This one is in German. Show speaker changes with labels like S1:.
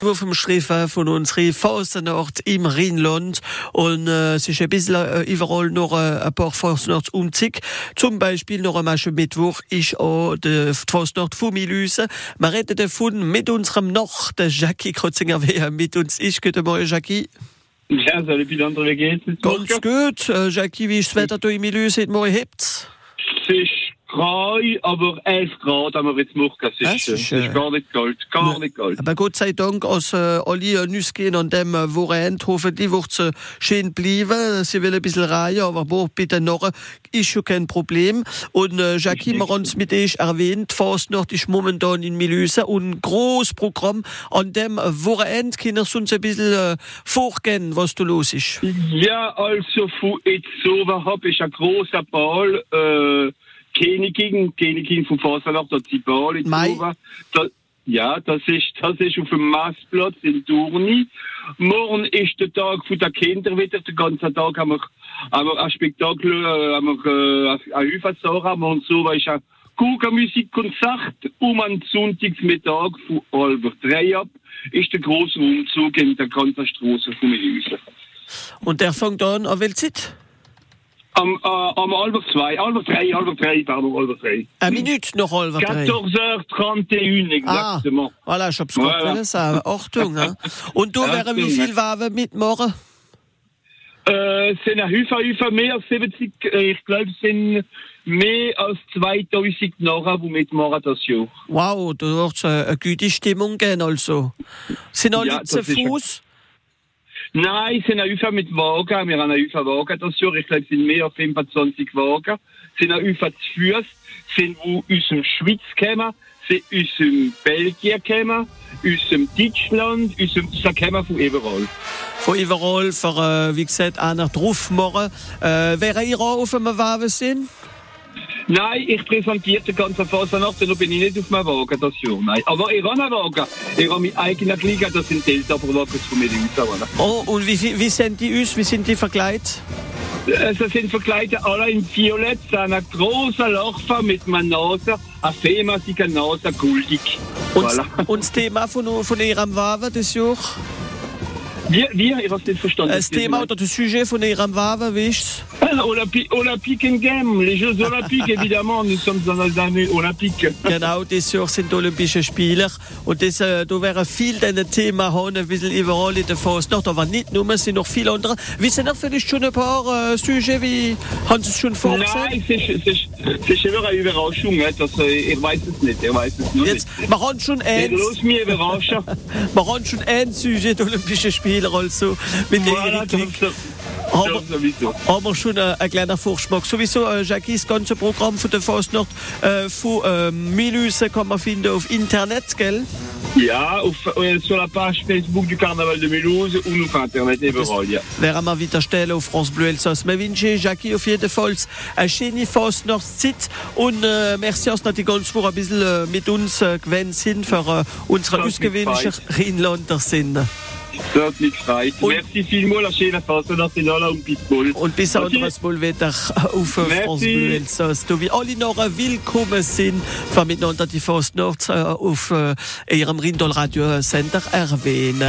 S1: vom Schreifen von unserer Fastnacht im Rheinland und äh, es ist ein bisschen äh, überall noch äh, ein paar Fastnachtsumzug. Zum Beispiel noch am Mittwoch ist auch die Fastnacht von Milüse. Wir reden davon mit unserem der Jackie Krotzinger, wer mit uns ist. Guten Morgen, Jackie.
S2: Ja, salut wie geht's?
S1: Ganz gut. Äh, Jackie, wie ist das Wetter hier in Milüse? Heute Morgen hebt
S2: Es ist grau, aber 11 Grad haben wir jetzt gemacht. Das ist,
S1: Das
S2: das
S1: ist, äh,
S2: gar nicht kalt, gar nicht kalt.
S1: Aber Gott sei Dank, als äh, alle Nüsse gehen an dem äh, Wochenende, hoffentlich wird äh, schön bleiben. Sie will ein bisschen reihen, aber boah, bitte noch, ist schon kein Problem. Und äh, Jackie, wir haben es mit euch erwähnt, Fastnacht ist momentan in Milüse und ein großes Programm. An dem Wochenende können wir uns ein bisschen äh, vorgehen, was da los ist.
S2: Ja, also von jetzt so habe ich ein großer Ball, äh, Königin, Königin von Fasernacht, der. Da, ja, das ist, das ist auf dem Massplatz in Durni. Morgen ist der Tag von der Kinder wieder. Den ganzen Tag haben wir, haben wir ein Spektakel, äh, haben wir, äh, ein Hüfersara. Und so ich ein Kugelmusikkonzert. Um am Sonntagsmittag von halb drei ab ist der große Umzug in der ganzen Straße von Milhausen.
S1: Und der fängt an an welche Zeit?
S2: Am, äh, am halb zwei, halb drei, halb drei, pardon, halb drei.
S1: Eine Minute noch halb drei.
S2: 14h31
S1: Ah,
S2: exactement.
S1: voilà, ich hab's gerade
S2: Voilà.
S1: sagen. Achtung, ne? Und du wären wie viel Wagen mitmachen?
S2: Äh, es sind ein Hüfer, Hüfer mehr als 70, äh, ich glaube, es sind mehr als 2000 nachher, die mitmachen das Jahr.
S1: Wow, da wird eine, eine gute Stimmung gehen also. Sind alle
S2: Ja,
S1: zu Fuß?
S2: Nein, es sind Hüfer mit Wagen, wir haben Hüfer Wagen das Jahr, ich glaube, es sind mehr als 25 Wagen. Es sind Hüfer zu Fuß, sind aus dem Schweiz kommen, sind aus dem Belgien kommen, aus dem Deutschland, aus dem, sie von überall.
S1: Von überall, für, äh, wie gesagt, einer drauf machen. Äh, wäre ihr auch auf einem Wagen sind?
S2: Nein, ich präsentiere die ganze Fasanacht, da bin ich nicht auf meinem Wagen das Jahr. Nein. Aber ich habe einen Wagen. Ich habe meinen eigenen Liga, das sind Delta-Wagen von mir raus.
S1: Oh, und wie, wie sind die aus? Wie sind die verkleidet?
S2: Also sind verkleidet alle in Violett, so eine große Lochfer mit einer Nase, eine fehmassige Nase, guldig.
S1: Und,
S2: Voilà.
S1: und das Thema von, von ihrem Wagen das Jahr?
S2: Wie, wie, ich habe nicht verstanden.
S1: Das Thema oder das Sujet von ihrem Wagen, wie ist
S2: Ah, Olympi Olympique in Game, les Jeux Olympiques, évidemment, nous sommes dans les années olympiques.
S1: Genau, das Jahr sind die Olympischen Spiele. Und das, äh, da wären viel Themen haben, ein bisschen überall in der Fastnacht, aber nicht nur, es sind noch viele andere. Wissen noch vielleicht schon ein paar äh, Sujets, wie haben Sie es schon vorgesehen?
S2: Nein, es ist, immer eine Überraschung. Das, äh, ich weiß es nicht, ich weiß es nur
S1: Jetzt,
S2: nicht.
S1: wir haben schon eins,
S2: los mich überraschen.
S1: wir haben schon ein Sujet der Olympischen Spiele, also mit
S2: Voilà, Das,
S1: Aber, schon äh, ein kleiner Vorschmack. Sowieso, äh, Jackie, das ganze Programm von der Fastnacht äh, von äh, Milüse kann man finden auf Internet, gell?
S2: Ja, auf, äh, sur la page Facebook du Carnaval de Mulhouse und auf Internet überall, ja.
S1: werden wir wieder stellen auf France Bleu Elsass. Wünschen Jackie auf jeden Fall eine schöne Fastnachtszeit und äh, merci, dass die ganze Woche ein bisschen mit uns äh, gewesen sind für äh, unsere
S2: Das ist
S1: ausgewöhnlichen Rheinländer sind.
S2: Das hat mich gefreut.
S1: Und-
S2: Merci vielmals, la schöne Phase nationale und Pitbull.
S1: Und bis anderes Mal wieder auf. France Bleu Elsass. Da wie alle noch willkommen sind, für miteinander die Fastnacht äh, auf äh, ihrem Rindal Radio Center erwähnen.